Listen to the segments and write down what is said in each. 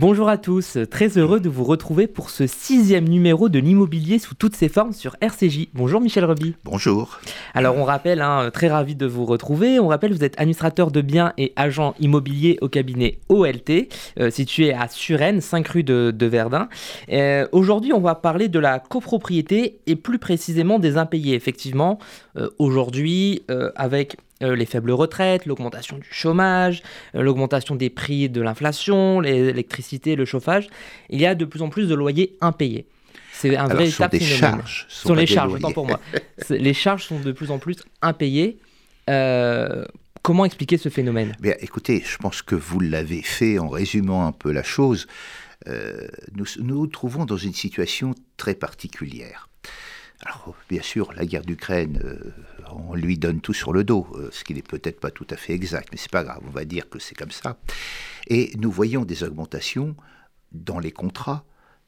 Bonjour à tous, très heureux de vous retrouver pour ce sixième numéro de l'immobilier sous toutes ses formes sur RCJ. Bonjour Michel Reby. Bonjour. Alors on rappelle, hein, très ravi de vous retrouver, on rappelle vous êtes administrateur de biens et agent immobilier au cabinet OLT, euh, situé à Suresnes, 5 rue de, Verdun. Euh, aujourd'hui on va parler de la copropriété et plus précisément des impayés. Effectivement, euh, aujourd'hui avec euh, les faibles retraites, l'augmentation du chômage, euh, l'augmentation des prix de l'inflation, l'électricité, le chauffage, il y a de plus en plus de loyers impayés. C'est un vrai véritable des Charges, sont les charges, autant pour moi. les charges sont de plus en plus impayées. Euh, comment expliquer ce phénomène? Bien, Écoutez, je pense que vous l'avez fait en résumant un peu la chose. nous nous trouvons dans une situation très particulière. Alors, bien sûr, la guerre d'Ukraine, euh, on lui donne tout sur le dos, euh, ce qui n'est peut-être pas tout à fait exact, mais c'est pas grave, on va dire que c'est comme ça. Et nous voyons des augmentations dans les contrats,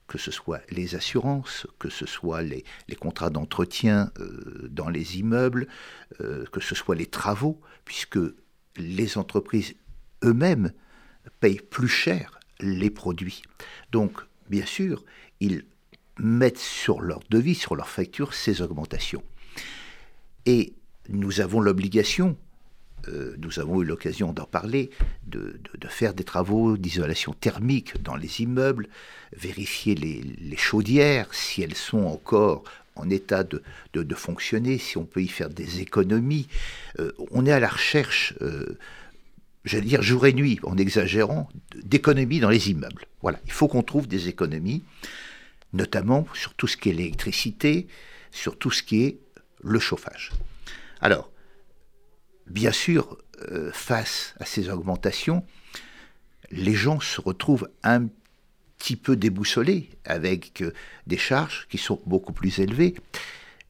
que ce soit les assurances, que ce soit les, contrats d'entretien euh, dans les immeubles, que ce soit les travaux, puisque les entreprises eux-mêmes payent plus cher les produits. Donc, bien sûr, ils mettent sur leur devis, sur leur facture, ces augmentations. Et nous avons l'obligation, euh, nous avons eu l'occasion d'en parler, de, faire des travaux d'isolation thermique dans les immeubles, vérifier les, chaudières, si elles sont encore en état de, fonctionner, si on peut y faire des économies. Euh, on est à la recherche, euh, j'allais dire jour et nuit, en exagérant, d'économies dans les immeubles. Voilà, il faut qu'on trouve des économies notamment sur tout ce qui est l'électricité, sur tout ce qui est le chauffage. Alors, bien sûr, euh, face à ces augmentations, les gens se retrouvent un petit peu déboussolés avec euh, des charges qui sont beaucoup plus élevées.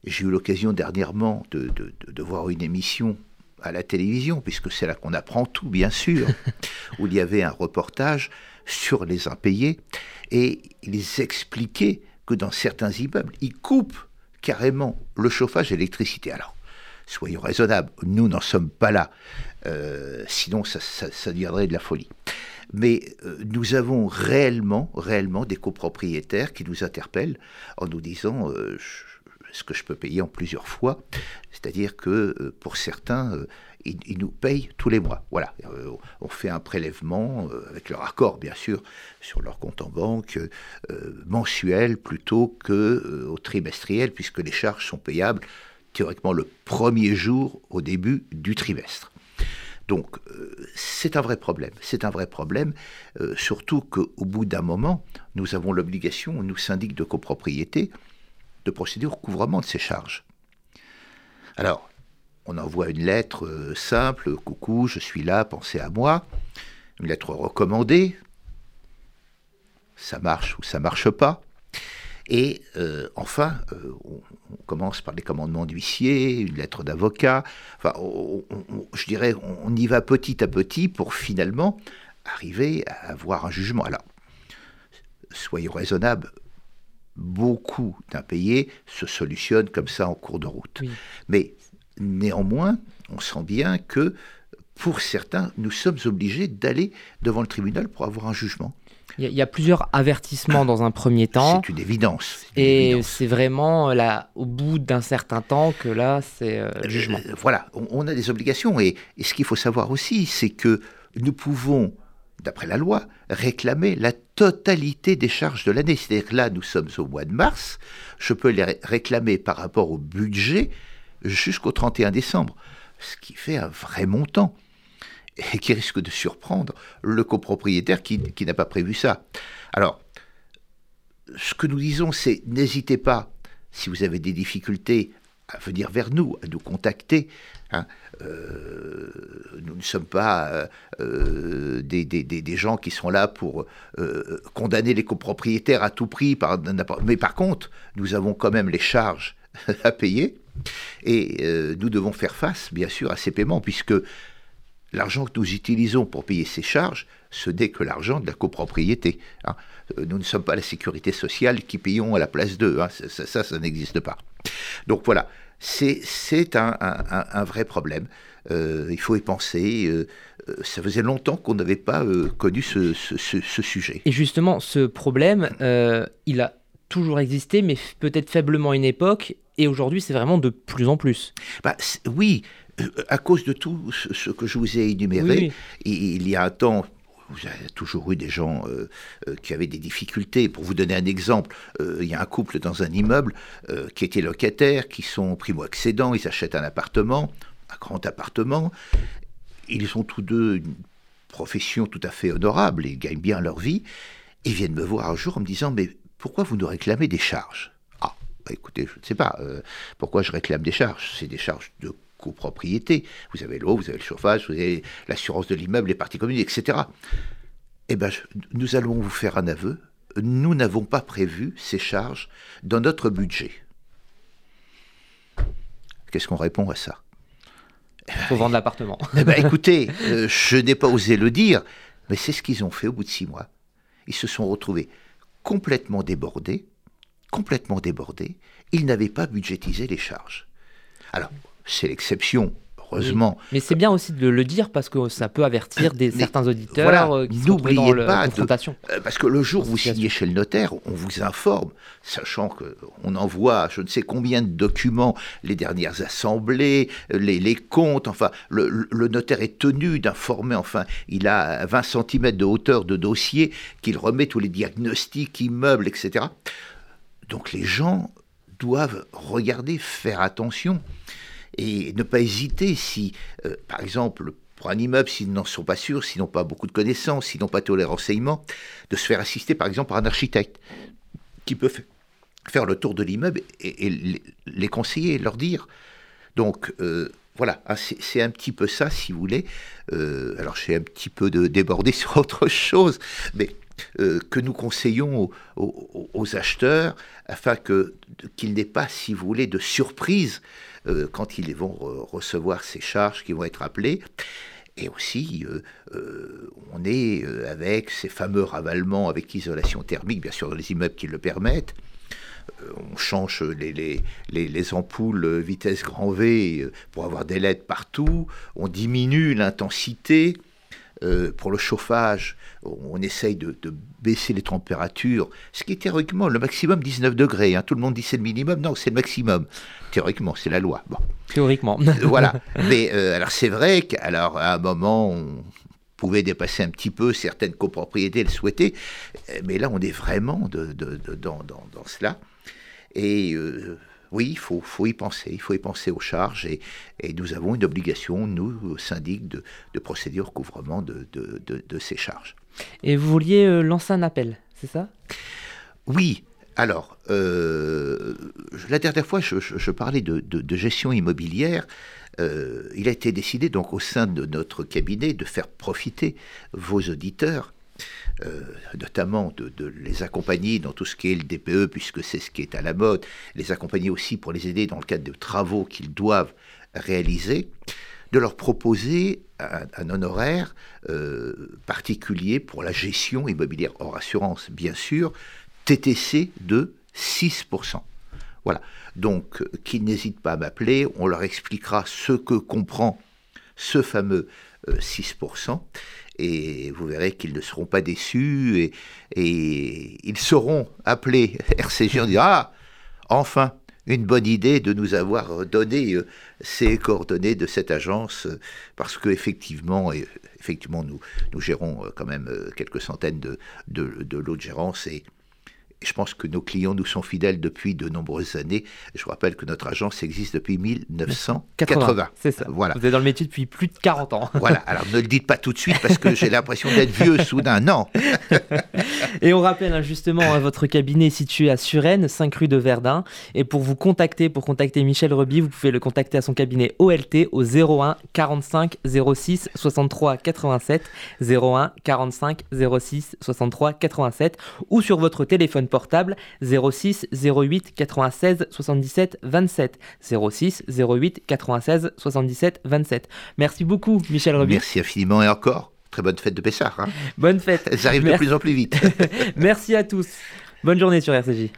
J'ai eu l'occasion dernièrement de, de, voir une émission à la télévision, puisque c'est là qu'on apprend tout, bien sûr, où il y avait un reportage sur les impayés, et ils expliquaient que dans certains immeubles, ils coupent carrément le chauffage et l'électricité. Alors, soyons raisonnables, nous n'en sommes pas là, euh, sinon ça, ça, deviendrait de la folie. Mais euh, nous avons réellement, réellement des copropriétaires qui nous interpellent en nous disant euh, ce que je peux payer en plusieurs fois C'est-à-dire que pour certains, ils, nous payent tous les mois. Voilà, euh, on fait un prélèvement euh, avec leur accord, bien sûr, sur leur compte en banque euh, mensuel plutôt que au trimestriel, puisque les charges sont payables théoriquement le premier jour au début du trimestre. Donc c'est un vrai problème, c'est un vrai problème, surtout qu'au bout d'un moment, nous avons l'obligation, nous syndic de copropriété, de procéder au recouvrement de ces charges. Alors, on envoie une lettre euh, simple, coucou, je suis là, pensez à moi. Une lettre recommandée, ça marche ou ça marche pas. Et euh, enfin, euh, on, commence par les commandements d'huissier, une lettre d'avocat. Enfin, je dirais, on y va petit à petit pour finalement arriver à avoir un jugement. Alors, soyons raisonnables, beaucoup d'impayés se solutionnent comme ça en cours de route. Mais Néanmoins, on sent bien que pour certains, nous sommes obligés d'aller devant le tribunal pour avoir un jugement. Il y, a plusieurs avertissements dans un premier temps. C'est une évidence. et c'est vraiment là, au bout d'un certain temps que là, c'est euh, le jugement. Euh, voilà, on, a des obligations. Et, ce qu'il faut savoir aussi, c'est que nous pouvons, d'après la loi, réclamer la totalité des charges de l'année. C'est-à-dire que là, nous sommes au mois de mars. Je peux les réclamer par rapport au budget jusqu'au 31 décembre, ce qui fait un vrai montant et qui risque de surprendre le copropriétaire qui, n'a pas prévu ça. Alors, ce que nous disons, c'est n'hésitez pas, si vous avez des difficultés, à venir vers nous, à nous contacter. Hein. Euh, nous ne sommes pas euh, des, des, gens qui sont là pour euh, condamner les copropriétaires à tout prix. Mais par contre, nous avons quand même les charges à payer. Et euh, nous devons faire face, bien sûr, à ces paiements, puisque l'argent que nous utilisons pour payer ces charges, ce n'est que l'argent de la copropriété. Hein. Euh, nous ne sommes pas la sécurité sociale qui payons à la place d'eux. Hein. Ça, ça, n'existe pas. Donc voilà, c'est un, un, vrai problème. il faut y penser. ça faisait longtemps qu'on n'avait pas connu ce, ce, sujet. Et justement, ce problème, il a toujours existé, mais peut-être faiblement à une époque, et aujourd'hui c'est vraiment de plus en plus. Bah, oui, à cause de tout ce que je vous ai énuméré, il y a un temps, vous avez toujours eu des gens euh, euh, qui avaient des difficultés. Pour vous donner un exemple, euh, il y a un couple dans un immeuble qui était locataire, qui sont primo-accédants, ils achètent un appartement, un grand appartement. Ils ont tous deux une profession tout à fait honorable et gagnent bien leur vie. Ils viennent me voir un jour en me disant Mais pourquoi vous nous réclamez des charges? Ah, bah, écoutez, je ne sais pas. pourquoi je réclame des charges? C'est des charges de copropriété. Vous avez l'eau, vous avez le chauffage, vous avez l'assurance de l'immeuble, les parties communes, etc. Eh bien, nous allons vous faire un aveu. Nous n'avons pas prévu ces charges dans notre budget. Qu'est-ce qu'on répond à ça? Il faut vendre l'appartement. Eh ben, écoutez, euh, je n'ai pas osé le dire, mais c'est ce qu'ils ont fait au bout de six mois. Ils se sont retrouvés complètement débordés, complètement débordés. Ils n'avaient pas budgétisé les charges. Alors, c'est l'exception. Heureusement. Mais c'est bien aussi de le dire parce que ça peut avertir des, certains auditeurs voilà, euh, qui n'oubliez pas confrontation. Euh, parce que le jour où vous signez chez le notaire, on vous informe, sachant qu'on envoie je ne sais combien de documents, les dernières assemblées, les, comptes, enfin, le, le notaire est tenu d'informer, enfin, il a 20 cm de hauteur de dossier, qu'il remet tous les diagnostics, immeubles, etc. Donc les gens doivent regarder, faire attention et ne pas hésiter si, euh, par exemple, pour un immeuble, s'ils n'en sont pas sûrs, s'ils n'ont pas beaucoup de connaissances, s'ils n'ont pas tous les renseignements, de se faire assister, par exemple, par un architecte qui peut faire le tour de l'immeuble et, les conseiller, leur dire. Donc, euh, voilà, hein, c'est un petit peu ça, si vous voulez. Euh, alors, j'ai un petit peu de débordé sur autre chose, mais que nous conseillons aux, acheteurs afin qu'ils n'aient pas, si vous voulez, de surprise euh, quand ils vont recevoir ces charges qui vont être appelées. Et aussi, euh, euh, on est avec ces fameux ravalements avec isolation thermique, bien sûr dans les immeubles qui le permettent. on change les, les, les, ampoules vitesse grand V pour avoir des LED partout. On diminue l'intensité. Pour le chauffage, on essaye de, baisser les températures, ce qui est théoriquement le maximum 19 degrés. Hein. Tout le monde dit c'est le minimum, non, c'est le maximum. Théoriquement, c'est la loi. Bon. Théoriquement. Euh, voilà. Mais euh, alors c'est vrai qu'à un moment, on pouvait dépasser un petit peu certaines copropriétés, le souhaiter, euh, mais là, on est vraiment de, dans, cela. Et oui, il faut, faut, y penser, il faut y penser aux charges, et, et nous avons une obligation, nous, syndic, de, de procéder au recouvrement de, ces charges. Et vous vouliez lancer un appel, c'est ça? Oui, alors, euh, la dernière fois, je, parlais de, gestion immobilière. Euh, il a été décidé donc au sein de notre cabinet de faire profiter vos auditeurs, euh, notamment de, les accompagner dans tout ce qui est le DPE, puisque c'est ce qui est à la mode, les accompagner aussi pour les aider dans le cadre de travaux qu'ils doivent réaliser, de leur proposer un, honoraire particulier pour la gestion immobilière, hors assurance bien sûr, TTC de 6%. Voilà. Donc, euh, qu'ils n'hésitent pas à m'appeler, on leur expliquera ce que comprend ce fameux 6%, euh, et vous verrez qu'ils ne seront pas déçus, et, ils seront appelés RCG en disant Ah, enfin, une bonne idée de nous avoir donné euh, ces coordonnées de cette agence, parce qu'effectivement, effectivement, nous, nous gérons quand même quelques centaines de, de, de lots de gérance, et je pense que nos clients nous sont fidèles depuis de nombreuses années. Je vous rappelle que notre agence existe depuis 1980. C'est ça. Voilà. Vous êtes dans le métier depuis plus de 40 ans. voilà. Alors ne le dites pas tout de suite parce que j'ai l'impression d'être vieux soudain. Non. Et on rappelle hein, justement à votre cabinet situé à Suresnes, 5 rue de Verdun. Et pour vous contacter, pour contacter Michel Reby, vous pouvez le contacter à son cabinet OLT au 01 45 06 63 87 01 45 06 63 87 ou sur votre téléphone portable 06 08 96 77 27. 06 08 96 77 27. Merci beaucoup, Michel Reby. Merci infiniment et encore. Très bonne fête de Pessard. Hein. bonne fête. Elles arrivent de plus en plus vite. Merci à tous. Bonne journée sur RCJ.